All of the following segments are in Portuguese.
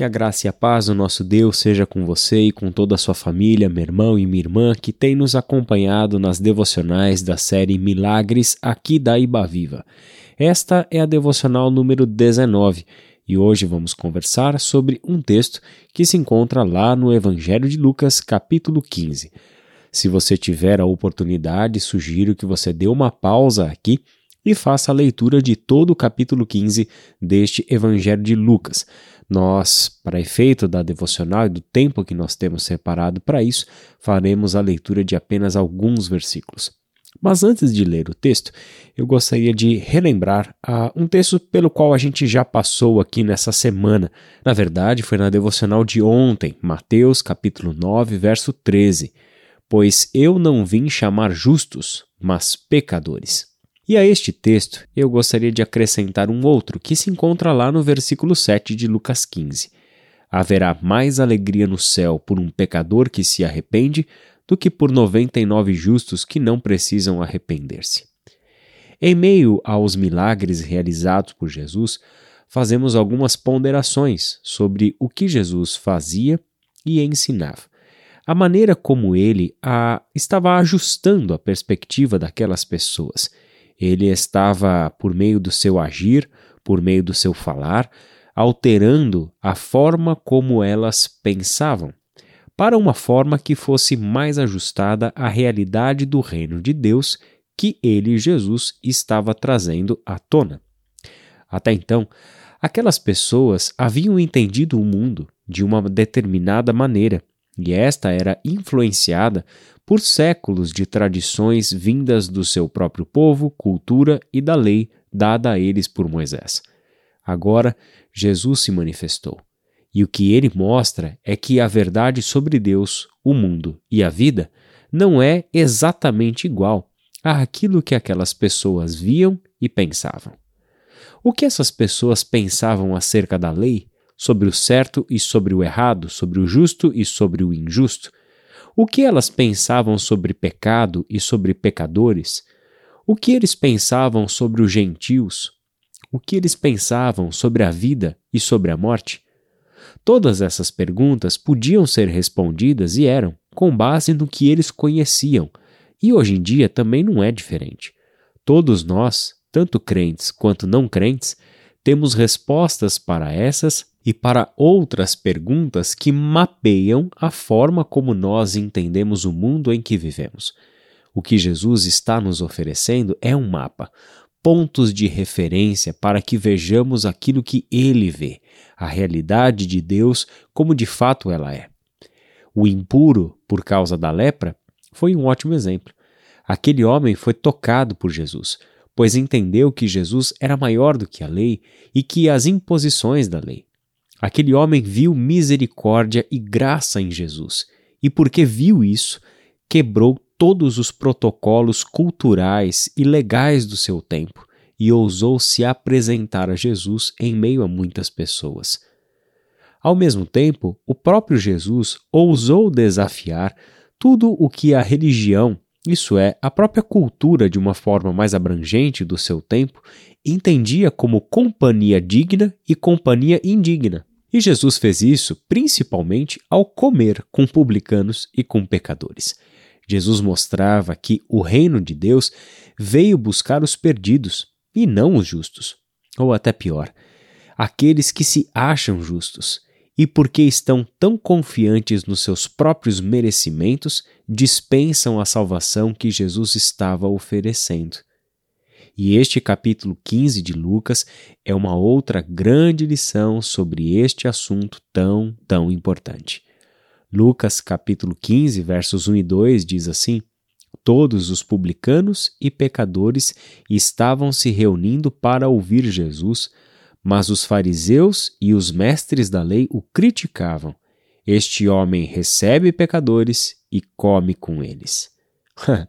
Que a graça e a paz do nosso Deus seja com você e com toda a sua família, meu irmão e minha irmã que tem nos acompanhado nas devocionais da série Milagres aqui da Iba Viva. Esta é a devocional número 19 e hoje vamos conversar sobre um texto que se encontra lá no Evangelho de Lucas, capítulo 15. Se você tiver a oportunidade, sugiro que você dê uma pausa aqui e faça a leitura de todo o capítulo 15 deste Evangelho de Lucas. Nós, para efeito da devocional e do tempo que nós temos separado para isso, faremos a leitura de apenas alguns versículos. Mas antes de ler o texto, eu gostaria de relembrar uh, um texto pelo qual a gente já passou aqui nessa semana. Na verdade, foi na devocional de ontem, Mateus capítulo 9, verso 13. Pois eu não vim chamar justos, mas pecadores. E a este texto eu gostaria de acrescentar um outro que se encontra lá no versículo 7 de Lucas 15. Haverá mais alegria no céu por um pecador que se arrepende do que por 99 justos que não precisam arrepender-se. Em meio aos milagres realizados por Jesus, fazemos algumas ponderações sobre o que Jesus fazia e ensinava. A maneira como ele a, estava ajustando a perspectiva daquelas pessoas ele estava, por meio do seu agir, por meio do seu falar, alterando a forma como elas pensavam, para uma forma que fosse mais ajustada à realidade do reino de Deus que ele, Jesus, estava trazendo à tona. Até então, aquelas pessoas haviam entendido o mundo de uma determinada maneira, e esta era influenciada por séculos de tradições vindas do seu próprio povo, cultura e da lei dada a eles por Moisés. Agora, Jesus se manifestou. E o que ele mostra é que a verdade sobre Deus, o mundo e a vida não é exatamente igual àquilo que aquelas pessoas viam e pensavam. O que essas pessoas pensavam acerca da lei, sobre o certo e sobre o errado, sobre o justo e sobre o injusto, o que elas pensavam sobre pecado e sobre pecadores? O que eles pensavam sobre os gentios? O que eles pensavam sobre a vida e sobre a morte? Todas essas perguntas podiam ser respondidas e eram, com base no que eles conheciam, e hoje em dia também não é diferente. Todos nós, tanto crentes quanto não crentes, temos respostas para essas e para outras perguntas que mapeiam a forma como nós entendemos o mundo em que vivemos. O que Jesus está nos oferecendo é um mapa, pontos de referência para que vejamos aquilo que ele vê, a realidade de Deus como de fato ela é. O impuro, por causa da lepra, foi um ótimo exemplo. Aquele homem foi tocado por Jesus, pois entendeu que Jesus era maior do que a lei e que as imposições da lei. Aquele homem viu misericórdia e graça em Jesus, e porque viu isso, quebrou todos os protocolos culturais e legais do seu tempo e ousou se apresentar a Jesus em meio a muitas pessoas. Ao mesmo tempo, o próprio Jesus ousou desafiar tudo o que a religião, isso é, a própria cultura de uma forma mais abrangente do seu tempo, entendia como companhia digna e companhia indigna. E Jesus fez isso principalmente ao comer com publicanos e com pecadores. Jesus mostrava que o reino de Deus veio buscar os perdidos e não os justos. Ou até pior, aqueles que se acham justos e, porque estão tão confiantes nos seus próprios merecimentos, dispensam a salvação que Jesus estava oferecendo. E este capítulo 15 de Lucas é uma outra grande lição sobre este assunto tão, tão importante. Lucas capítulo 15, versos 1 e 2 diz assim: Todos os publicanos e pecadores estavam se reunindo para ouvir Jesus, mas os fariseus e os mestres da lei o criticavam. Este homem recebe pecadores e come com eles.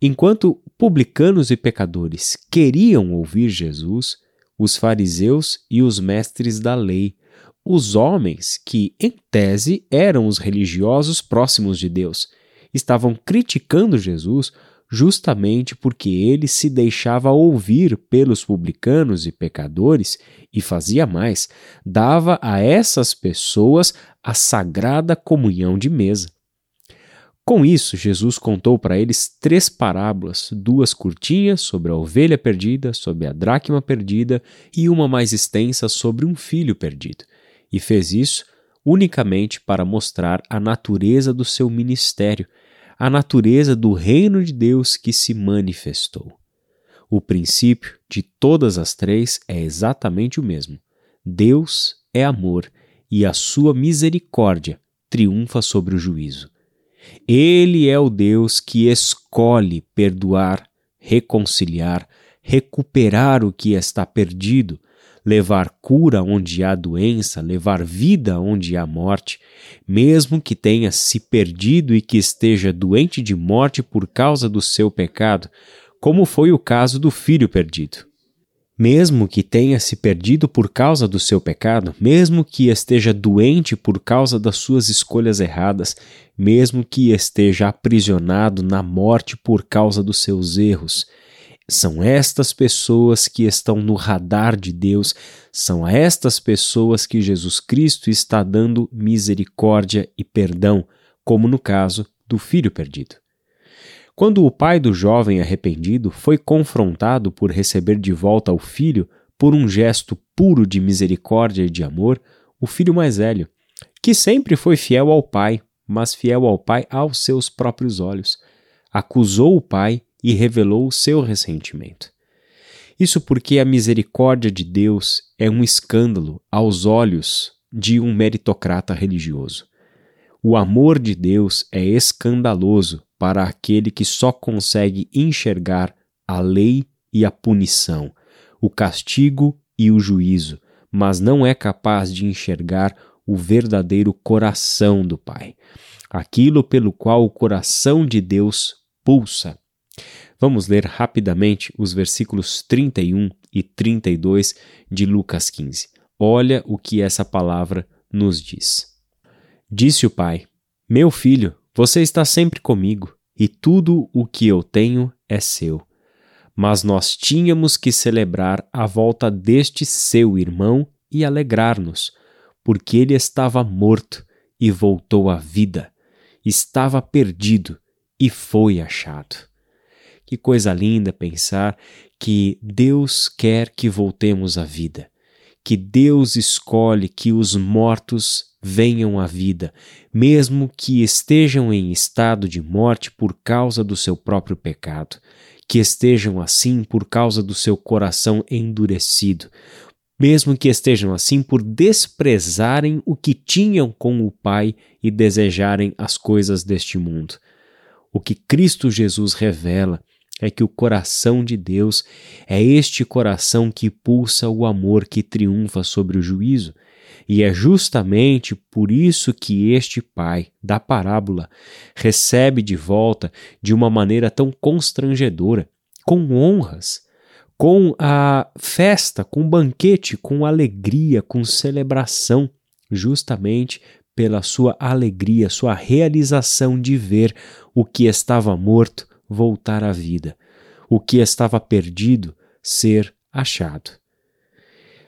Enquanto publicanos e pecadores queriam ouvir Jesus, os fariseus e os mestres da lei, os homens que, em tese, eram os religiosos próximos de Deus, estavam criticando Jesus justamente porque ele se deixava ouvir pelos publicanos e pecadores e fazia mais, dava a essas pessoas a sagrada comunhão de mesa. Com isso, Jesus contou para eles três parábolas, duas curtinhas sobre a ovelha perdida, sobre a dracma perdida e uma mais extensa sobre um filho perdido. E fez isso unicamente para mostrar a natureza do seu ministério, a natureza do reino de Deus que se manifestou. O princípio de todas as três é exatamente o mesmo. Deus é amor e a sua misericórdia triunfa sobre o juízo. Ele é o Deus que escolhe perdoar, reconciliar, recuperar o que está perdido, levar cura onde há doença, levar vida onde há morte, mesmo que tenha se perdido e que esteja doente de morte por causa do seu pecado, como foi o caso do filho perdido. Mesmo que tenha se perdido por causa do seu pecado, mesmo que esteja doente por causa das suas escolhas erradas, mesmo que esteja aprisionado na morte por causa dos seus erros, são estas pessoas que estão no radar de Deus, são a estas pessoas que Jesus Cristo está dando misericórdia e perdão, como no caso do filho perdido. Quando o pai do jovem arrependido foi confrontado por receber de volta o filho por um gesto puro de misericórdia e de amor, o filho mais velho, que sempre foi fiel ao pai, mas fiel ao pai aos seus próprios olhos, acusou o pai e revelou o seu ressentimento. Isso porque a misericórdia de Deus é um escândalo aos olhos de um meritocrata religioso. O amor de Deus é escandaloso para aquele que só consegue enxergar a lei e a punição, o castigo e o juízo, mas não é capaz de enxergar o verdadeiro coração do Pai, aquilo pelo qual o coração de Deus pulsa. Vamos ler rapidamente os versículos 31 e 32 de Lucas 15. Olha o que essa palavra nos diz. Disse o pai: Meu filho, você está sempre comigo, e tudo o que eu tenho é seu. Mas nós tínhamos que celebrar a volta deste seu irmão e alegrar-nos, porque ele estava morto e voltou à vida, estava perdido e foi achado. Que coisa linda pensar que Deus quer que voltemos à vida, que Deus escolhe que os mortos venham à vida, mesmo que estejam em estado de morte por causa do seu próprio pecado, que estejam assim por causa do seu coração endurecido, mesmo que estejam assim por desprezarem o que tinham com o Pai e desejarem as coisas deste mundo. O que Cristo Jesus revela é que o coração de Deus é este coração que pulsa o amor que triunfa sobre o juízo. E é justamente por isso que este pai da parábola recebe de volta de uma maneira tão constrangedora, com honras, com a festa, com banquete, com alegria, com celebração, justamente pela sua alegria, sua realização de ver o que estava morto voltar à vida, o que estava perdido ser achado.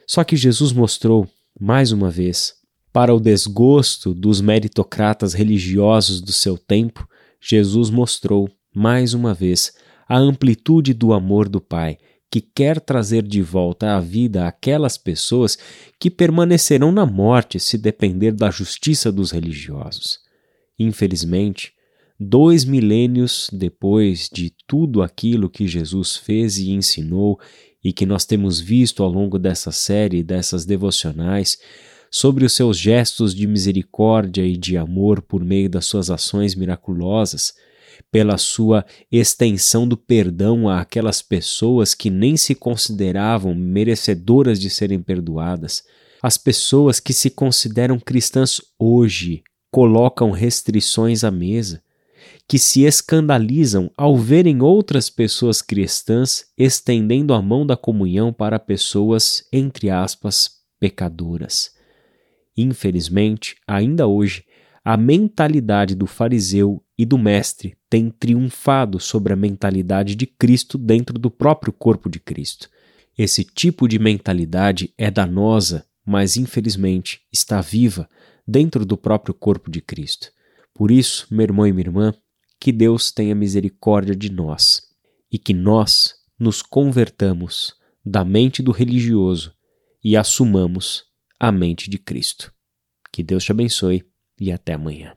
Só que Jesus mostrou mais uma vez, para o desgosto dos meritocratas religiosos do seu tempo, Jesus mostrou, mais uma vez, a amplitude do amor do Pai, que quer trazer de volta à vida aquelas pessoas que permanecerão na morte se depender da justiça dos religiosos. Infelizmente, dois milênios depois de tudo aquilo que Jesus fez e ensinou e que nós temos visto ao longo dessa série, dessas devocionais, sobre os seus gestos de misericórdia e de amor por meio das suas ações miraculosas, pela sua extensão do perdão a aquelas pessoas que nem se consideravam merecedoras de serem perdoadas, as pessoas que se consideram cristãs hoje colocam restrições à mesa, que se escandalizam ao verem outras pessoas cristãs estendendo a mão da comunhão para pessoas, entre aspas, pecadoras. Infelizmente, ainda hoje, a mentalidade do fariseu e do mestre tem triunfado sobre a mentalidade de Cristo dentro do próprio corpo de Cristo. Esse tipo de mentalidade é danosa, mas infelizmente está viva dentro do próprio corpo de Cristo. Por isso, meu irmão e minha irmã, que Deus tenha misericórdia de nós e que nós nos convertamos da mente do religioso e assumamos a mente de Cristo. Que Deus te abençoe e até amanhã.